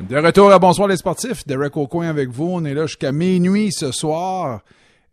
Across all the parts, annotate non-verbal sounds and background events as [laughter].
De retour à Bonsoir les sportifs, Derek Aucoin avec vous. On est là jusqu'à minuit ce soir.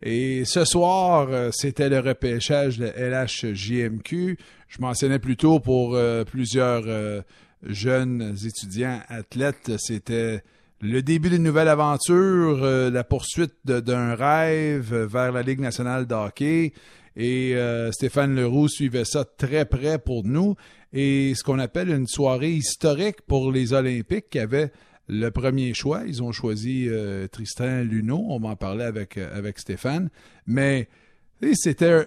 Et ce soir, euh, c'était le repêchage de LHJMQ. Je mentionnais plus tôt pour euh, plusieurs euh, jeunes étudiants athlètes, c'était le début d'une nouvelle aventure, la poursuite d'un rêve vers la Ligue nationale de hockey. Et Stéphane Leroux suivait ça très près pour nous et ce qu'on appelle une soirée historique pour les Olympiques qui avaient le premier choix. Ils ont choisi euh, Tristan Luneau. On va en parler avec, euh, avec Stéphane. Mais c'était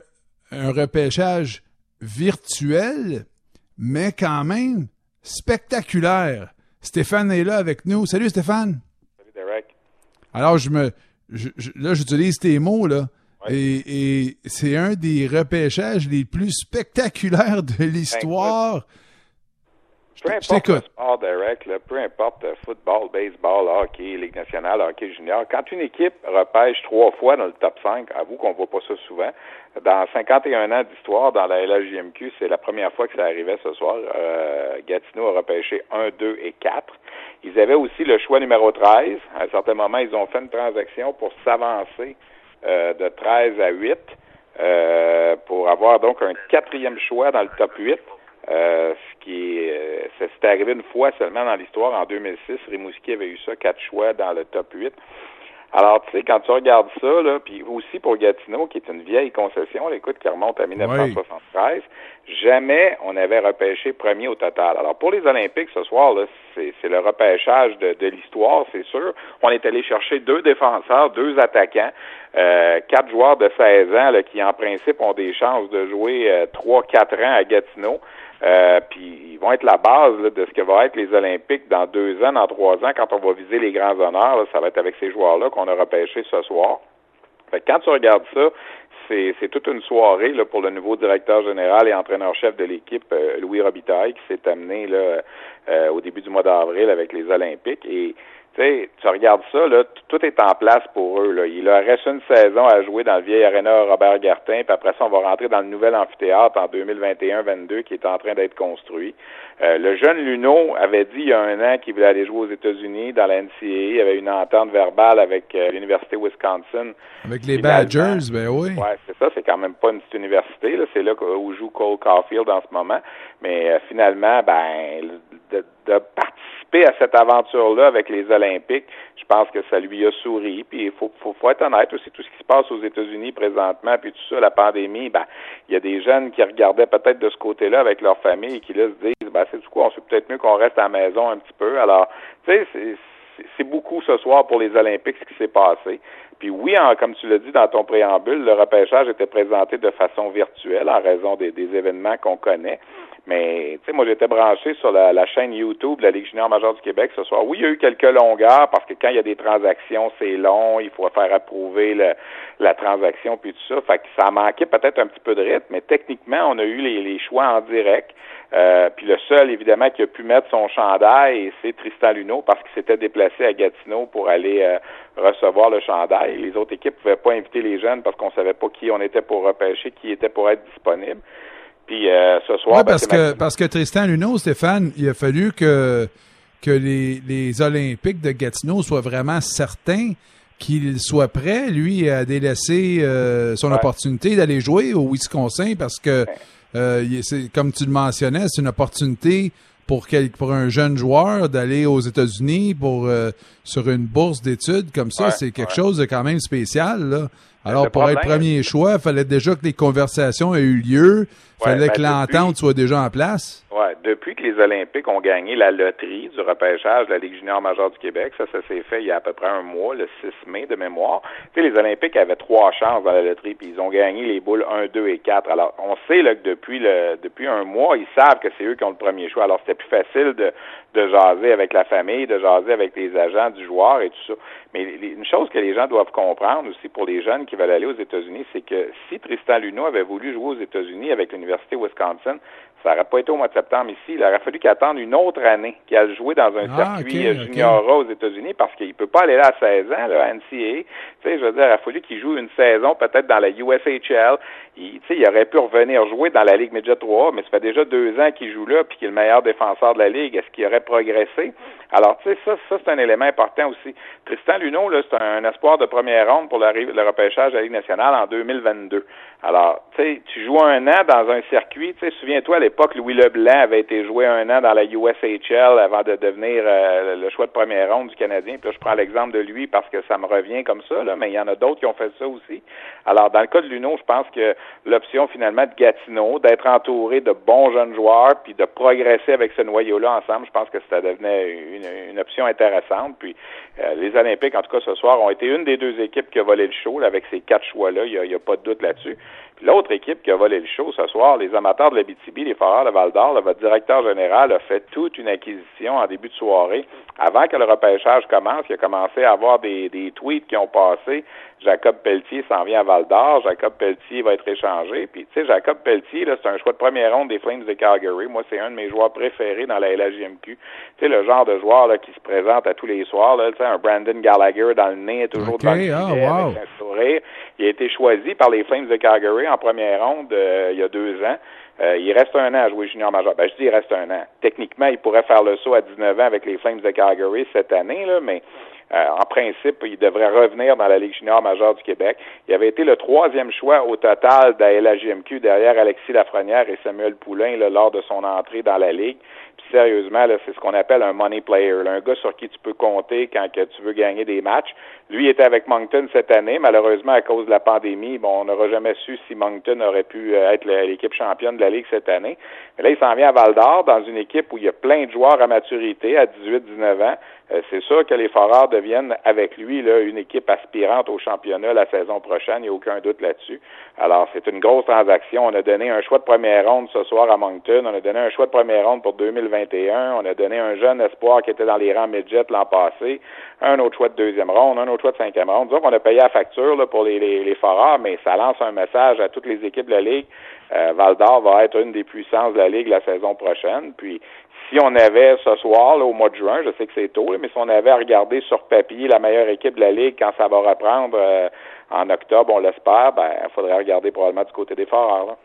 un repêchage virtuel, mais quand même spectaculaire. Stéphane est là avec nous. Salut Stéphane. Salut Derek. Alors, je me, là, j'utilise tes mots, là. Et, c'est un des repêchages les plus spectaculaires de l'histoire. Peu importe le sport, Derek, peu importe football, baseball, hockey, Ligue nationale, hockey junior, quand une équipe repêche trois fois dans le top 5, avoue qu'on ne voit pas ça souvent, dans 51 ans d'histoire dans la LHJMQ, c'est la première fois que ça arrivait ce soir. Euh, Gatineau a repêché 1, 2 et 4. Ils avaient aussi le choix numéro 13. À un certain moment, ils ont fait une transaction pour s'avancer de 13 à 8 euh, pour avoir donc un quatrième choix dans le top 8. Euh, ce qui est, c'est arrivé une fois seulement dans l'histoire en 2006. Rimouski avait eu ça, quatre choix dans le top 8. Alors, tu sais, quand tu regardes ça, là, puis aussi pour Gatineau, qui est une vieille concession, écoute, qui remonte à 1973, jamais on avait repêché premier au total. Alors, pour les Olympiques ce soir, là, c'est, le repêchage de, de l'histoire, c'est sûr. On est allé chercher deux défenseurs, deux attaquants, euh, quatre joueurs de 16 ans là, qui, en principe, ont des chances de jouer euh, trois, quatre ans à Gatineau. Euh, puis ils vont être la base de ce que va être les Olympiques dans deux ans, dans trois ans, quand on va viser les grands honneurs. ça va être avec ces joueurs-là qu'on a repêché ce soir. Fait quand tu regardes ça, c'est toute une soirée là, pour le nouveau directeur général et entraîneur-chef de l'équipe, euh, Louis Robitaille, qui s'est amené là, euh, au début du mois d'avril avec les Olympiques. Et tu tu regardes ça, là, tout est en place pour eux. Là. Il leur reste une saison à jouer dans le vieil aréna Robert Gartin, puis après ça, on va rentrer dans le nouvel amphithéâtre en 2021-22 qui est en train d'être construit. Euh, le jeune Luno avait dit il y a un an qu'il voulait aller jouer aux États-Unis dans la NCAA. Il y avait une entente verbale avec euh, l'Université Wisconsin. Avec les Badgers, ben oui. Ouais, c'est ça. C'est quand même pas une petite université. C'est là où joue Cole Caulfield en ce moment. Mais euh, finalement, ben, de, de à cette aventure-là avec les Olympiques, je pense que ça lui a souri. Puis il faut, faut, faut, être honnête aussi, tout ce qui se passe aux États-Unis présentement, puis tout ça, la pandémie, ben, il y a des jeunes qui regardaient peut-être de ce côté-là avec leur famille et qui là se disent, ben, c'est du coup, on sait peut-être mieux qu'on reste à la maison un petit peu. Alors, tu sais, c'est beaucoup ce soir pour les Olympiques ce qui s'est passé. Puis oui, comme tu l'as dit dans ton préambule, le repêchage était présenté de façon virtuelle en raison des événements qu'on connaît. Mais, tu sais, moi, j'étais branché sur la, chaîne YouTube de la Ligue junior majeure du Québec ce soir. Oui, il y a eu quelques longueurs parce que quand il y a des transactions, c'est long, il faut faire approuver la transaction puis tout ça. Fait que ça manquait peut-être un petit peu de rythme, mais techniquement, on a eu les, choix en direct. Euh, puis le seul, évidemment, qui a pu mettre son chandail, c'est Tristan Luneau parce qu'il s'était déplacé à Gatineau pour aller euh, recevoir le chandail. Les autres équipes ne pouvaient pas inviter les jeunes parce qu'on savait pas qui on était pour repêcher, qui était pour être disponible. Puis euh, ce soir, ben, parce que parce que Tristan Luneau, Stéphane, il a fallu que que les, les Olympiques de Gatineau soient vraiment certains qu'il soit prêt, lui, à délaisser euh, son opportunité d'aller jouer au Wisconsin parce que, euh, comme tu le mentionnais, c'est une opportunité pour, quel, pour un jeune joueur d'aller aux États-Unis pour sur une bourse d'études comme ça. c'est quelque chose de quand même spécial. Là. Alors, pour être premier choix, il fallait déjà que les conversations aient eu lieu. Il fallait ben, que l'entente soit déjà en place. Oui, depuis que les Olympiques ont gagné la loterie du repêchage de la Ligue junior majeure du Québec, ça, ça s'est fait il y a à peu près un mois, le 6 mai de mémoire. Tu sais, les Olympiques avaient trois chances dans la loterie, puis ils ont gagné les boules 1, 2 et 4. Alors, on sait là, que depuis le depuis un mois, ils savent que c'est eux qui ont le premier choix. Alors, c'était plus facile de, de jaser avec la famille, de jaser avec les agents du joueur et tout ça. Mais une chose que les gens doivent comprendre aussi pour les jeunes qui veulent aller aux États-Unis, c'est que si Tristan Luneau avait voulu jouer aux États-Unis avec l'Université Wisconsin, Ça n'aurait pas été au mois de septembre ici. Il aurait fallu qu'il attende une autre année, qu'il a joué dans un ah, circuit junior aux États-Unis parce qu'il peut pas aller là à 16 ans, là, à NCAA. Tu sais, je veux dire, il aurait fallu qu'il joue une saison peut-être dans la USHL. Il, il aurait pu revenir jouer dans la Ligue Midget 3, mais ça fait déjà deux ans qu'il joue là puis qu'il est le meilleur défenseur de la Ligue. Est-ce qu'il aurait progressé? Alors, tu sais, ça, ça c'est un élément important aussi. Tristan Luneau, là, c'est un, espoir de première ronde pour le, le repêchage de la Ligue nationale en 2022. Alors, tu sais, tu joues un an dans un circuit, tu sais, souviens-toi, à l'époque, Louis Leblanc avait été joué un an dans la USHL avant de devenir euh, le choix de première ronde du Canadien. Puis là, je prends l'exemple de lui parce que ça me revient comme ça, là, mais il y en a d'autres qui ont fait ça aussi. Alors, dans le cas de Luneau, je pense que l'option finalement de Gatineau, d'être entouré de bons jeunes joueurs, puis de progresser avec ce noyau-là ensemble, je pense que ça devenait une, option intéressante. Puis euh, les Olympiques, en tout cas ce soir, ont été une des deux équipes qui a volé le show avec ces quatre choix-là. Il n'y a, pas de doute là-dessus. L'autre équipe qui a volé le show ce soir, les amateurs de la BTB, les Foreurs de Val d'Or, votre directeur général a fait toute une acquisition en début de soirée. Avant que le repêchage commence, il a commencé à avoir des, des tweets qui ont passé. Jacob Pelletier s'en vient à Val d'Or. Jacob Pelletier va être échangé. Puis, tu sais, Jacob Pelletier, c'est un choix de première ronde des Flames de Calgary. Moi, c'est un de mes joueurs préférés dans la LHJMQ. Tu sais, le genre de joueur là, qui se présente à tous les soirs. Là, tu sais, un Brandon Gallagher dans le nez, toujours dans le ah, wow. avec un sourire. Il a été choisi par les Flames de Calgary en première ronde euh, il y a deux ans. Euh, il reste un an à jouer junior majeur. Ben, je dis il reste un an. Techniquement, il pourrait faire le saut à 19 ans avec les Flames de Calgary cette année, là, mais euh, en principe, il devrait revenir dans la Ligue junior majeure du Québec. Il avait été le troisième choix au total de la derrière Alexis Lafrenière et Samuel Poulain lors de son entrée dans la Ligue sérieusement, c'est ce qu'on appelle un money player, un gars sur qui tu peux compter quand que tu veux gagner des matchs. Lui était avec Moncton cette année. Malheureusement, à cause de la pandémie, bon, on n'aura jamais su si Moncton aurait pu euh, être l'équipe championne de la Ligue cette année. Mais là, il s'en vient à Val d'Or dans une équipe où il y a plein de joueurs à maturité, à 18-19 ans. Euh, c'est sûr que les Foreurs deviennent avec lui là, une équipe aspirante au championnat la saison prochaine, il n'y a aucun doute là-dessus. Alors, c'est une grosse transaction. On a donné un choix de première ronde ce soir à Moncton, on a donné un choix de première ronde pour 2021, on a donné un jeune espoir qui était dans les rangs midget l'an passé, un autre choix de deuxième ronde, un autre choix de cinquième ronde. Donc, on a payé la facture là, pour les, les, les mais ça lance un message à toutes les équipes de la Ligue. Euh, Val va être une des puissances de la Ligue la saison prochaine. Puis si on avait ce soir, là, au mois de juin, je sais que c'est tôt, mais si on avait à regarder sur papier la meilleure équipe de la Ligue quand ça va reprendre euh, en octobre, on l'espère, ben il faudrait regarder probablement du côté des Foreurs.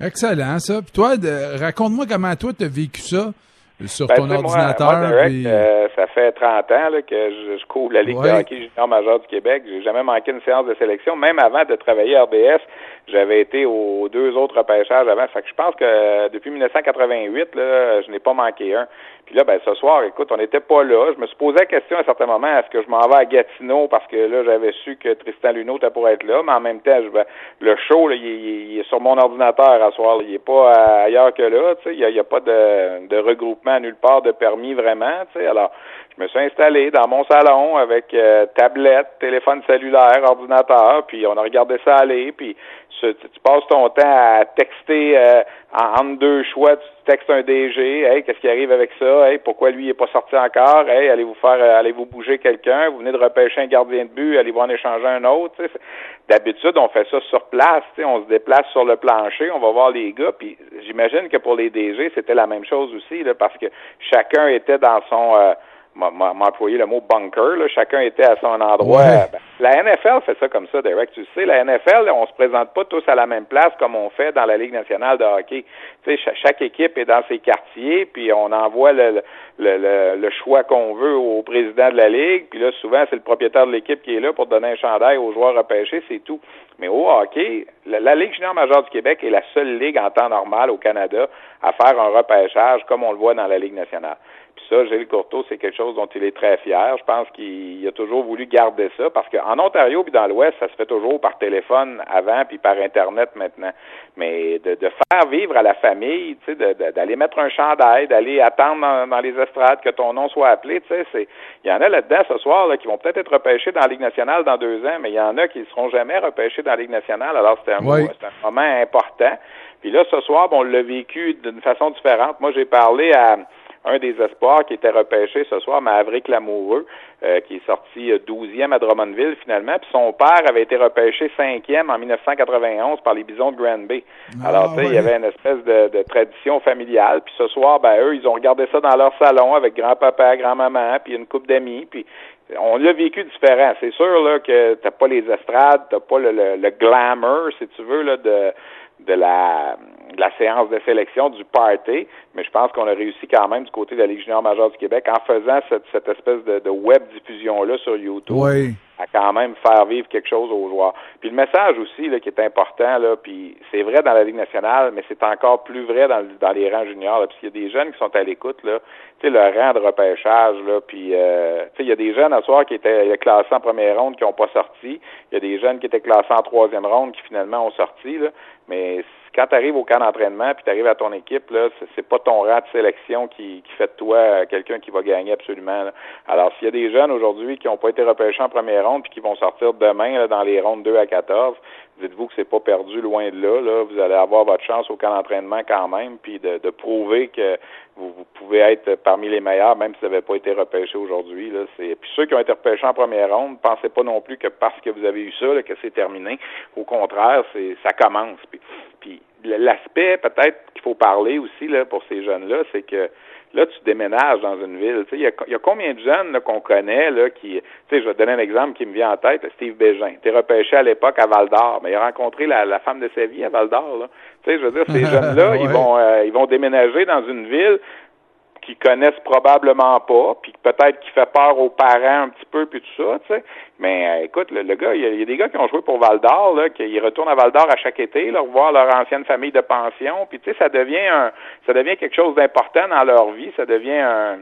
Excellent, ça. Puis toi, raconte-moi comment toi tu as vécu ça sur ben, ton ordinateur. Euh, ça fait 30 ans là, que je, couvre la Ligue de hockey junior majeur du Québec. J'ai jamais manqué une séance de sélection. Même avant de travailler à RBS, j'avais été aux deux autres repêchages avant. Fait que je pense que depuis 1988, là, je n'ai pas manqué un. Puis là, ben ce soir, écoute, on n'était pas là. Je me suis posé la question à un certain moment, est-ce que je m'en vais à Gatineau parce que là, j'avais su que Tristan Luneau était pour être là, mais en même temps, je, le show, là, il, est sur mon ordinateur à soir. Il est pas ailleurs que là. Tu sais, il n'y a, pas de, de regroupement nulle part de permis vraiment. Tu sais, alors je me suis installé dans mon salon avec euh, tablette, téléphone cellulaire, ordinateur, puis on a regardé ça aller, puis tu, passes ton temps à texter euh, entre deux choix, tu textes un DG, hey, qu'est-ce qui arrive avec ça? Hey, pourquoi lui il est pas sorti encore? Hey, allez-vous faire euh, allez-vous bouger quelqu'un? Vous venez de repêcher un gardien de but, allez-vous en échanger un autre? D'habitude, on fait ça sur place, on se déplace sur le plancher, on va voir les gars, puis j'imagine que pour les DG, c'était la même chose aussi, là, parce que chacun était dans son m'a employé le mot bunker. Là. Chacun était à son endroit. Ben, la NFL fait ça comme ça, Derek. Tu sais, la NFL, on se présente pas tous à la même place comme on fait dans la Ligue nationale de hockey. Tu sais, chaque, équipe est dans ses quartiers, puis on envoie le, le, le, choix qu'on veut au président de la Ligue. Puis là, souvent, c'est le propriétaire de l'équipe qui est là pour donner un chandail aux joueurs repêchés, c'est tout. Mais au hockey, la, la Ligue junior majeure du Québec est la seule ligue en temps normal au Canada à faire un repêchage comme on le voit dans la Ligue nationale ça, Gilles Courteau, c'est quelque chose dont il est très fier. Je pense qu'il a toujours voulu garder ça parce qu'en Ontario puis dans l'Ouest, ça se fait toujours par téléphone avant puis par Internet maintenant. Mais de, faire vivre à la famille, tu sais, d'aller mettre un chandail, d'aller attendre dans, les estrades que ton nom soit appelé, tu sais, c'est, il y en a là-dedans ce soir là, qui vont peut-être être repêchés dans la Ligue nationale dans deux ans, mais il y en a qui ne seront jamais repêchés dans la Ligue nationale. Alors c'est un, un moment important. Puis là, ce soir, bon, on l'a vécu d'une façon différente. Moi, j'ai parlé à un des espoirs qui était repêché ce soir, Maverick Lamoureux, euh, qui est sorti 12e à Drummondville finalement, puis son père avait été repêché 5e en 1991 par les Bisons de Grand Bay. Ah, Alors, tu sais, il y avait une espèce de, de, tradition familiale, puis ce soir, ben eux, ils ont regardé ça dans leur salon avec grand-papa, grand-maman, puis une couple d'amis, puis on l'a vécu différent. C'est sûr là que t'as pas les estrades, t'as pas le, le, glamour, si tu veux, là, de de la, de la séance de sélection du party, mais je pense qu'on a réussi quand même du côté de la Ligue junior majeure du Québec en faisant cette, cette espèce de, de web diffusion-là sur YouTube. Oui à quand même faire vivre quelque chose aux joueurs. Puis le message aussi là, qui est important, là, puis c'est vrai dans la Ligue nationale, mais c'est encore plus vrai dans, dans les rangs juniors, parce qu'il y a des jeunes qui sont à l'écoute, là, tu sais, le rang de repêchage, là, puis euh, tu sais, il y a des jeunes à soir qui étaient classés en première ronde qui n'ont pas sorti, il y a des jeunes qui étaient classés en troisième ronde qui finalement ont sorti, là, mais quand tu arrives au camp d'entraînement puis tu arrives à ton équipe, là, c'est pas ton rang de sélection qui, qui fait de toi quelqu'un qui va gagner absolument. Alors, s'il y a des jeunes aujourd'hui qui n'ont pas été repêchés en première ronde puis qui vont sortir demain dans les rondes 2 à 14, dites-vous que c'est pas perdu loin de là, là. Vous allez avoir votre chance au camp d'entraînement quand même, puis de, de prouver que vous, pouvez être parmi les meilleurs, même si vous n'avez pas été repêché aujourd'hui. Là. C'est... Puis ceux qui ont été repêchés en première ronde, pensez pas non plus que parce que vous avez eu ça, que c'est terminé. Au contraire, c'est ça commence. Puis l'aspect peut-être qu'il faut parler aussi là, pour ces jeunes-là, c'est que là, tu déménages dans une ville. Il y a, y a combien de jeunes qu'on connaît là, qui. Je vais te donner un exemple qui me vient en tête, Steve Bégin. Tu repêché à l'époque à Val d'Or, mais il a rencontré la, la femme de sa vie à Val d'Or. Je veux dire, ces [laughs] jeunes-là, ils vont euh, ils vont déménager dans une ville qui connaissent probablement pas, puis peut-être qui fait peur aux parents un petit peu, puis tout ça, tu sais. Mais euh, écoute, le, gars, il y, a, des gars qui ont joué pour Val d'Or, là, qui retournent à Val d'Or à chaque été, là, voir leur ancienne famille de pension, puis tu sais, ça devient un, ça devient quelque chose d'important dans leur vie, ça devient un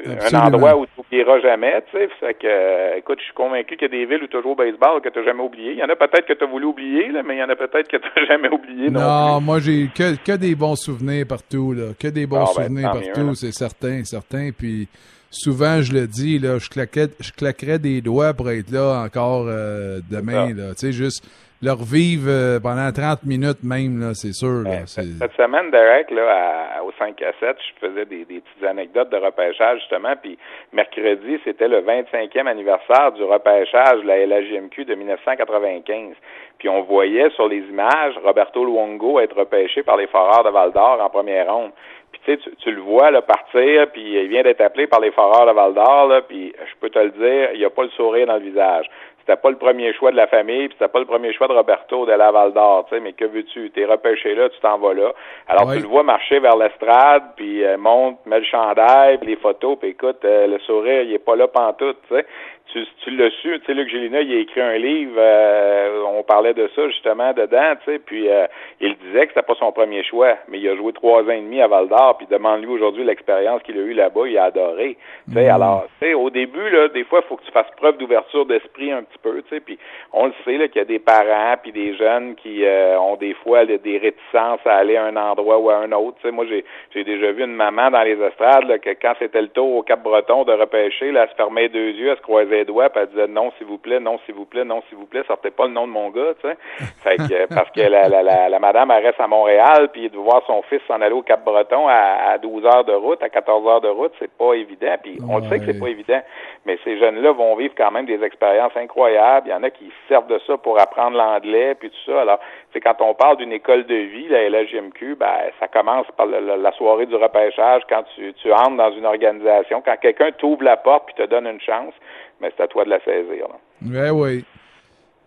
un endroit où tu n'oublieras jamais, tu sais. Fait que, euh, écoute, je suis convaincu qu'il y a des villes où tu joues au baseball que tu n'as jamais oublié. Il y en a peut-être que tu as voulu oublier, là, mais il y en a peut-être que tu n'as [laughs] jamais oublié. Non, non moi, j'ai que, que des bons souvenirs partout, là. Que des bons ah, ben, souvenirs partout, c'est certain, certain. Puis, souvent, je le dis, là, je, claquais, je claquerais des doigts pour être là encore euh, demain, là. Tu sais, juste leur vivre euh, pendant 30 minutes même, là, c'est sûr. Là, Cette semaine, Derek, là, au 5 à 7, je faisais des, des, petites anecdotes de repêchage, justement, puis mercredi, c'était le 25e anniversaire du repêchage de la LHJMQ de 1995. Puis on voyait sur les images Roberto Luongo être repêché par les Foreurs de Val-d'Or en première ronde. Puis tu sais, tu, le vois là, partir, puis il vient d'être appelé par les Foreurs de Val-d'Or, puis je peux te le dire, il n'y a pas le sourire dans le visage c'était pas le premier choix de la famille, puis c'était pas le premier choix de Roberto de la Val d'Or, tu sais, mais que veux-tu? T'es repêché là, tu t'en vas là. Alors tu le vois marcher vers l'estrade, puis euh, monte, met le chandail, puis les photos, puis écoute, euh, le sourire, il est pas là pantoute, tu sais tu, tu l'as su, tu sais, Luc Gélina, il a écrit un livre, euh, on parlait de ça justement dedans, tu sais, puis euh, il disait que c'était pas son premier choix, mais il a joué trois ans et demi à Val d'Or, puis demande-lui aujourd'hui l'expérience qu'il a eue là-bas, il a adoré. Tu sais, mm. alors, tu sais, au début, là, des fois, il faut que tu fasses preuve d'ouverture d'esprit un petit peu, tu sais, puis on le sait, là, qu'il y a des parents, puis des jeunes qui euh, ont des fois des réticences à aller à un endroit ou à un autre, tu sais, moi, j'ai, j'ai déjà vu une maman dans les estrades, là, que quand c'était le tour au Cap-Breton de repêcher, là, elle se fermait deux yeux, elle se croisait doigts, puis elle disait non, s'il vous plaît, non, s'il vous plaît, non, s'il vous plaît, sortez pas le nom de mon gars, tu sais. [laughs] Fait que, parce que la, la, la, la, madame, elle reste à Montréal, puis de voir son fils s'en aller au Cap-Breton à, à 12 heures de route, à 14 heures de route, c'est pas évident, puis on le sait que c'est pas évident, mais ces jeunes-là vont vivre quand même des expériences incroyables. Il y en a qui servent de ça pour apprendre l'anglais, puis tout ça. Alors, c'est quand on parle d'une école de vie, la LHJMQ, ben, ça commence par la, soirée du repêchage, quand tu, entres dans une organisation, quand quelqu'un t'ouvre la porte puis te donne une chance, mais c'est à toi de la saisir. Ben oui.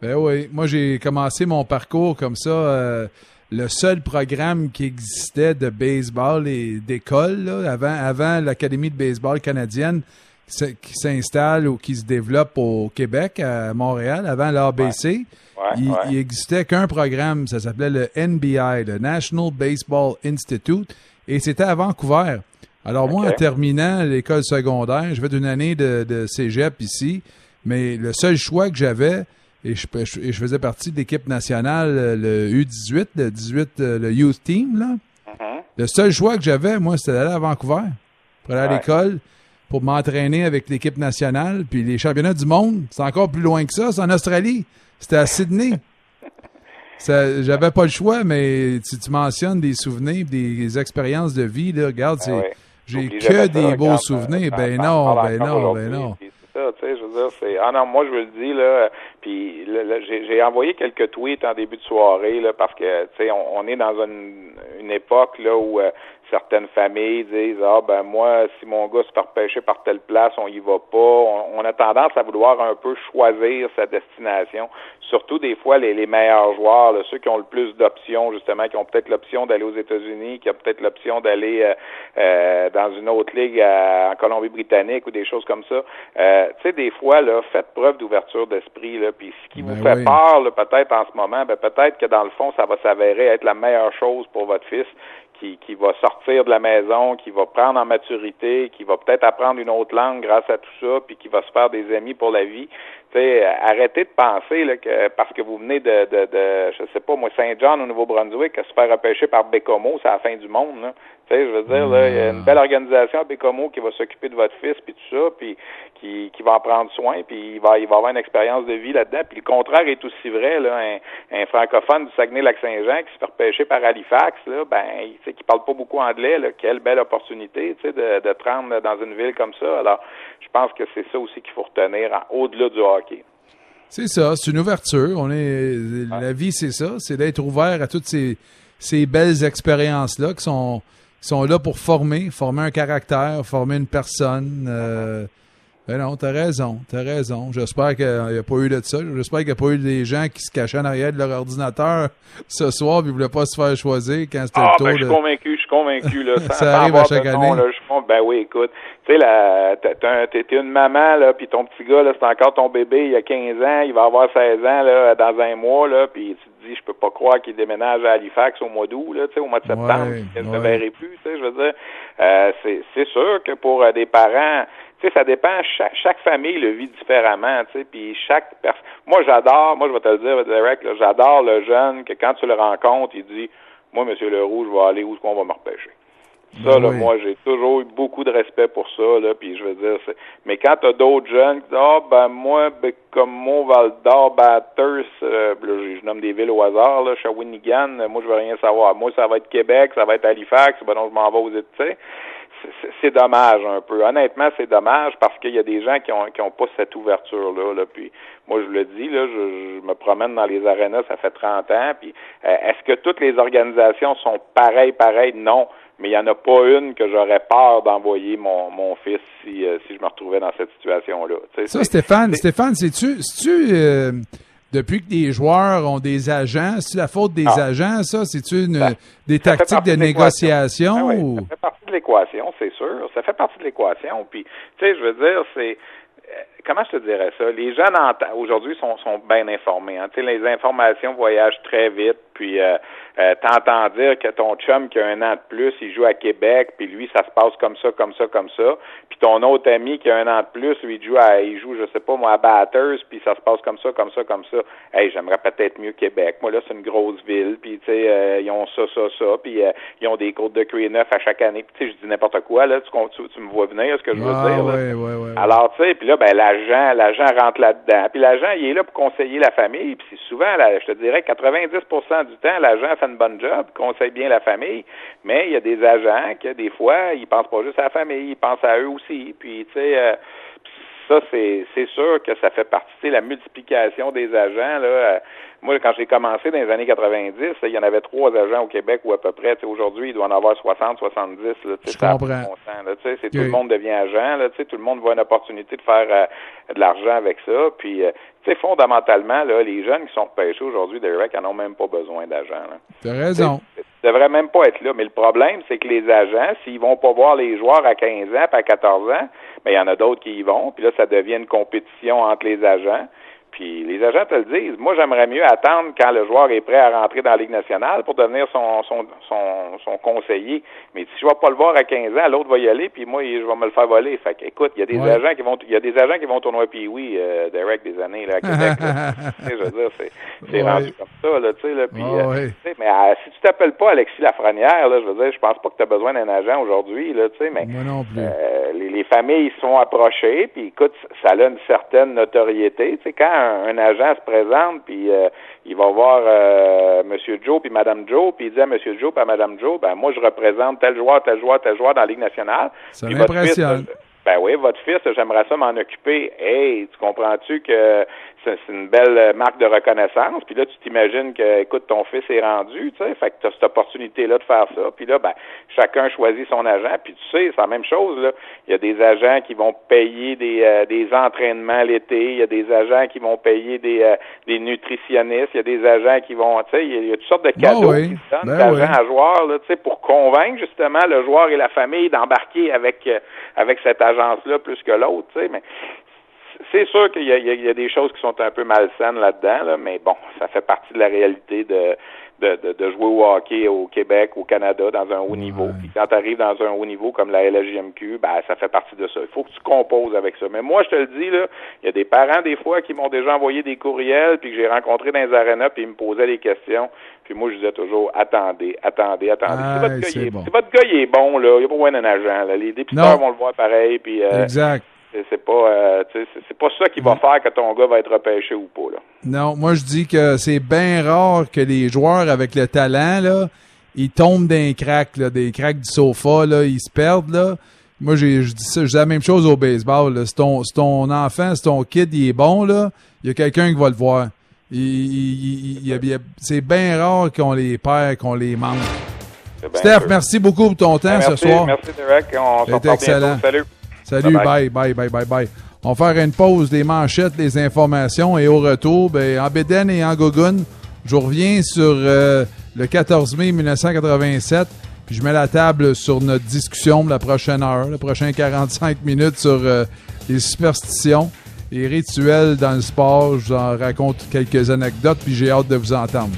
Ben oui. Moi, j'ai commencé mon parcours comme ça. Euh, le seul programme qui existait de baseball et d'école, avant, avant l'Académie de baseball canadienne qui s'installe ou qui se développe au Québec, à Montréal, avant l'ABC, il, n'existait existait qu'un programme, ça s'appelait le NBI, le National Baseball Institute, et c'était à Vancouver. Alors moi, en terminant l'école secondaire, je vais d'une année de, de, cégep ici, mais le seul choix que j'avais, et je, je, faisais partie de l'équipe nationale, le U18, le 18, euh, le Youth Team, là. Mm-hmm. Le seul choix que j'avais, moi, c'était d'aller à Vancouver pour aller à l'école, pour m'entraîner avec l'équipe nationale. Puis les championnats du monde, c'est encore plus loin que ça, c'est en Australie. C'était à Sydney. [laughs] J'avais pas le choix, mais si tu mentionnes des souvenirs, des expériences de vie, là, regarde, ben j'ai que des beaux souvenirs. Ben non, ben non, ben non ça, tu sais, je veux dire, c'est, ah non, moi je le dis, là, puis j'ai envoyé quelques tweets en début de soirée, là, parce que, tu sais, on, est dans une, une époque, là, où euh, certaines familles disent, ah, ben moi, si mon gars se fait repêcher par telle place, on y va pas. On, a tendance à vouloir un peu choisir sa destination, surtout des fois les, les meilleurs joueurs, ceux qui ont le plus d'options, justement, qui ont peut-être l'option d'aller aux États-Unis, qui ont peut-être l'option d'aller euh, euh, dans une autre ligue en Colombie-Britannique ou des choses comme ça. Euh, tu sais, des fois, là, faites preuve d'ouverture d'esprit, là, puis ce qui vous ben fait peur, peut-être en ce moment, ben peut-être que dans le fond, ça va s'avérer être la meilleure chose pour votre fils qui, qui va sortir de la maison, qui va prendre en maturité, qui va peut-être apprendre une autre langue grâce à tout ça, puis qui va se faire des amis pour la vie. sais, arrêtez de penser là, que parce que vous venez de, de, de je sais pas moi, Saint-Jean au Nouveau-Brunswick, se faire repêcher par Bécomo, c'est la fin du monde. Là. Tu sais, je veux dire, là, il y a une belle organisation à Bécomo qui va s'occuper de votre fils, puis tout ça, puis qui, qui va en prendre soin, puis il va, il va avoir une expérience de vie là-dedans. Puis le contraire est aussi vrai, là, un, un francophone du Saguenay-Lac-Saint-Jean qui se fait repêcher par Halifax, là, ben, il sait qu'il parle pas beaucoup anglais, là, quelle belle opportunité, tu sais, de, de te rendre dans une ville comme ça. Alors, je pense que c'est ça aussi qu'il faut retenir au-delà du hockey. C'est ça, c'est une ouverture. On est, la vie, c'est ça, c'est d'être ouvert à toutes ces, ces belles expériences-là qui sont, sont là pour former, former un caractère, former une personne. Euh, ben non, t'as raison, t'as raison. J'espère qu'il n'y a pas eu de ça. J'espère qu'il n'y a pas eu des gens qui se cachaient en arrière de leur ordinateur [laughs] ce soir et ne voulaient pas se faire choisir quand c'était ah, le tour. Ben, je suis convaincu, je suis convaincu. Là, [laughs] ça arrive à chaque année. là, je, ben oui, écoute, tu sais, t'es une maman, là, puis ton petit gars, là, c'est encore ton bébé, il a 15 ans, il va avoir 16 ans, là, dans un mois, là, puis tu te dis, je peux pas croire qu'il déménage à Halifax au mois d'août, là, tu sais, au mois de septembre, il ne se verrait plus, tu sais, je veux dire, euh, c'est sûr que pour euh, des parents, sais, ça dépend, chaque, chaque famille le vit différemment, tu sais, puis chaque personne, moi, j'adore, moi, je vais te le dire, Derek, j'adore le jeune que quand tu le rencontres, il dit, moi, Monsieur Leroux, je vais aller où est-ce qu'on va me repêcher. Ça, là, moi, j'ai toujours eu beaucoup de respect pour ça, là, puis je veux dire, c'est... mais quand t'as d'autres jeunes qui disent, ah, ben, moi, ben, comme mon Val d'Or, Bathurst, euh, je nomme des villes au hasard, là, Shawinigan, moi, je veux rien savoir. Moi, ça va être Québec, ça va être Halifax, ben, non, je m'en vais aux États, c'est dommage un peu. Honnêtement, c'est dommage parce qu'il y a des gens qui ont qui ont pas cette ouverture là. là. Puis moi, je le dis là, je, me promène dans les arénas, ça fait 30 ans. Puis euh, est-ce que toutes les organisations sont pareilles, pareilles? Non mais il n'y en a pas une que j'aurais peur d'envoyer mon, mon fils si, euh, si je me retrouvais dans cette situation-là. Ça, Stéphane, Stéphane, c'est-tu, c'est-tu euh, depuis que les joueurs ont des agents, c'est la faute des ah. agents, ça? C'est-tu ben, des tactiques de, négociation? Ben ou... Ça fait partie de l'équation, c'est sûr. Ça fait partie de l'équation. Puis, tu sais, je veux dire, c'est euh, comment je te dirais ça? Les jeunes aujourd'hui sont, sont bien informés. Hein. Les informations voyagent très vite, puis euh, euh, t'entends dire que ton chum qui a un an de plus, il joue à Québec, puis lui, ça se passe comme ça, comme ça, comme ça. Puis ton autre ami qui a un an de plus, lui, il joue à, il joue, je sais pas, moi, à Batters, puis ça se passe comme ça, comme ça, comme ça. Hey, j'aimerais peut-être mieux Québec. Moi, là, c'est une grosse ville, puis tu sais, euh, ils ont ça, ça, ça, puis euh, ils ont des cours de cuir neuf à chaque année. Puis tu sais, je dis n'importe quoi, là, tu, tu, me vois venir, ce que je veux ah, dire. Ouais, ouais, ouais, Alors, tu sais, puis là, ben, l'agent, l'agent rentre là-dedans. Puis l'agent, il est là pour conseiller la famille, puis souvent, là, je te dirais, 90 du temps, l'agent fait une bonne job, conseille bien la famille, mais il y a des agents qui, des fois, ils pensent pas juste à la famille, ils pensent à eux aussi. Puis, tu sais, euh, ça, c'est, c'est sûr que ça fait partie, la multiplication des agents, là. Euh, moi, quand j'ai commencé dans les années 90, il y en avait trois agents au Québec ou à peu près. Aujourd'hui, il doit en avoir 60, 70. Là, Je comprends. Là, c'est, tout le monde devient agent. Là, tout le monde voit une opportunité de faire euh, de l'argent avec ça. Puis, euh, fondamentalement, là, les jeunes qui sont pêchés aujourd'hui, Derek, n'en ont même pas besoin d'agents. Tu as raison. Ils devraient même pas être là. Mais le problème, c'est que les agents, s'ils vont pas voir les joueurs à 15 ans, puis à 14 ans, mais ben, il y en a d'autres qui y vont. Puis là, ça devient une compétition entre les agents. Puis les agents te le disent. Moi, j'aimerais mieux attendre quand le joueur est prêt à rentrer dans la Ligue nationale pour devenir son, son, son, son conseiller. Mais si je vais pas le voir à 15 ans, l'autre va y aller, puis moi, je vais me le faire voler. Fait que, écoute, il y a des agents qui vont, il y a des agents qui vont tourner puis oui, euh, Derek, des années là, à Québec. [laughs] je veux dire, c'est, c'est rendu comme ça, là, tu sais, là. Puis, euh, mais euh, si tu t'appelles pas Alexis Lafrenière, là, je veux dire, je pense pas que tu as besoin d'un agent aujourd'hui, là, tu sais, mais euh, les, les, familles sont approchées, puis écoute, ça a une certaine notoriété. Tu sais, quand un, agent se présente, puis euh, il va voir euh, Monsieur Joe puis Madame Joe, puis il dit à Monsieur Joe puis à Madame Joe, ben moi je représente tel joueur, tel joueur, tel joueur dans la Ligue nationale. Ça m'impressionne. Ben oui, votre fils, j'aimerais ça m'en occuper. Hey, tu comprends-tu que c'est une belle marque de reconnaissance? Puis là, tu t'imagines que, écoute, ton fils est rendu, tu sais, fait que tu as cette opportunité-là de faire ça. Puis là, ben, chacun choisit son agent. Puis tu sais, c'est la même chose, là. Il y a des agents qui vont payer des, euh, des entraînements l'été. Il y a des agents qui vont payer des, euh, des nutritionnistes. Il y a des agents qui vont, tu sais, il y, a toutes sortes de ben cadeaux qui se donnent ben d'agents à joueurs, là, tu sais, pour convaincre justement le joueur et la famille d'embarquer avec, euh, avec cet agent agence-là plus que l'autre, tu sais, mais c'est sûr qu'il y, y, a des choses qui sont un peu malsaines là-dedans, là, mais bon, ça fait partie de la réalité de, de, de, jouer au hockey au Québec, au Canada, dans un haut niveau. Puis quand tu arrives dans un haut niveau comme la LHJMQ, ben, ça fait partie de ça. Il faut que tu composes avec ça. Mais moi, je te le dis, là, il y a des parents, des fois, qui m'ont déjà envoyé des courriels, puis que j'ai rencontré dans les arénas, puis ils me posaient des questions. Puis moi, je disais toujours, attendez, attendez, attendez. si, votre gars, est, bon. si votre gars est bon, là, il n'y a pas besoin d'un agent. Là. Les députeurs vont le voir pareil. Puis, euh, exact c'est pas euh, c'est pas ça qui va faire que ton gars va être repêché ou pas là. Non, moi je dis que c'est bien rare que les joueurs avec le talent là, ils tombent d'un crack là, des cracks du sofa là, ils se perdent là. Moi j'ai je dis ça, je dis la même chose au baseball là. Si ton, ton enfant, si ton kid il est bon là, il y a quelqu'un qui va le voir. c'est bien rare qu'on les perd, qu'on les manque. Steph, merci beaucoup pour ton temps ce soir. Merci Derek, on se excellent. Salut. Salut, bye, bye, bye, bye, bye. On va faire une pause des manchettes, des informations et au retour, ben, en Béden et en Gogun, je reviens sur euh, le 14 mai 1987, puis je mets la table sur notre discussion de la prochaine heure, la prochaine 45 minutes sur euh, les superstitions et rituels dans le sport. Je vous en raconte quelques anecdotes, puis j'ai hâte de vous entendre.